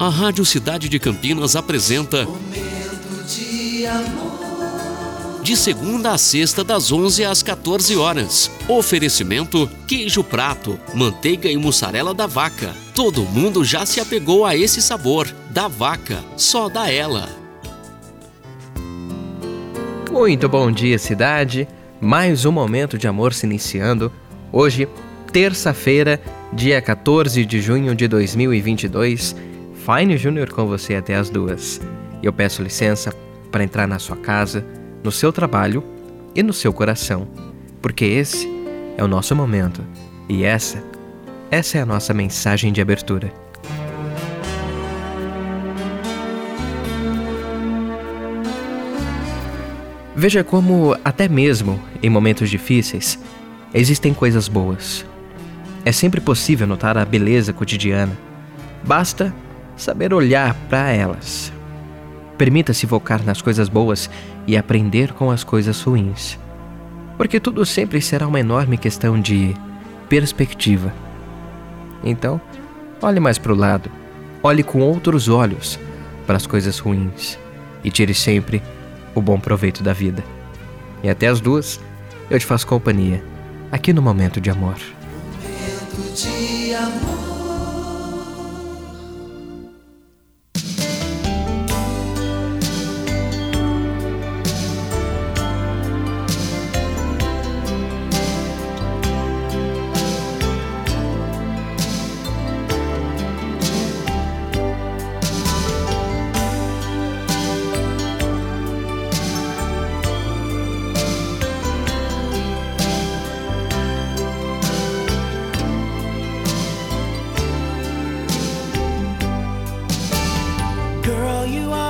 A Rádio Cidade de Campinas apresenta Momento de amor. de segunda a sexta das 11 às 14 horas. Oferecimento queijo prato, manteiga e mussarela da vaca. Todo mundo já se apegou a esse sabor. Da vaca, só da ela. Muito bom dia, cidade. Mais um momento de amor se iniciando. Hoje, terça-feira, dia 14 de junho de 2022. Fine Júnior com você até as duas. Eu peço licença para entrar na sua casa, no seu trabalho e no seu coração, porque esse é o nosso momento. E essa, essa é a nossa mensagem de abertura. Veja como, até mesmo em momentos difíceis, existem coisas boas. É sempre possível notar a beleza cotidiana. Basta saber olhar para elas. Permita-se focar nas coisas boas e aprender com as coisas ruins. Porque tudo sempre será uma enorme questão de perspectiva. Então, olhe mais para o lado, olhe com outros olhos para as coisas ruins e tire sempre o bom proveito da vida. E até as duas, eu te faço companhia, aqui no Momento de Amor. Momento de Girl, you are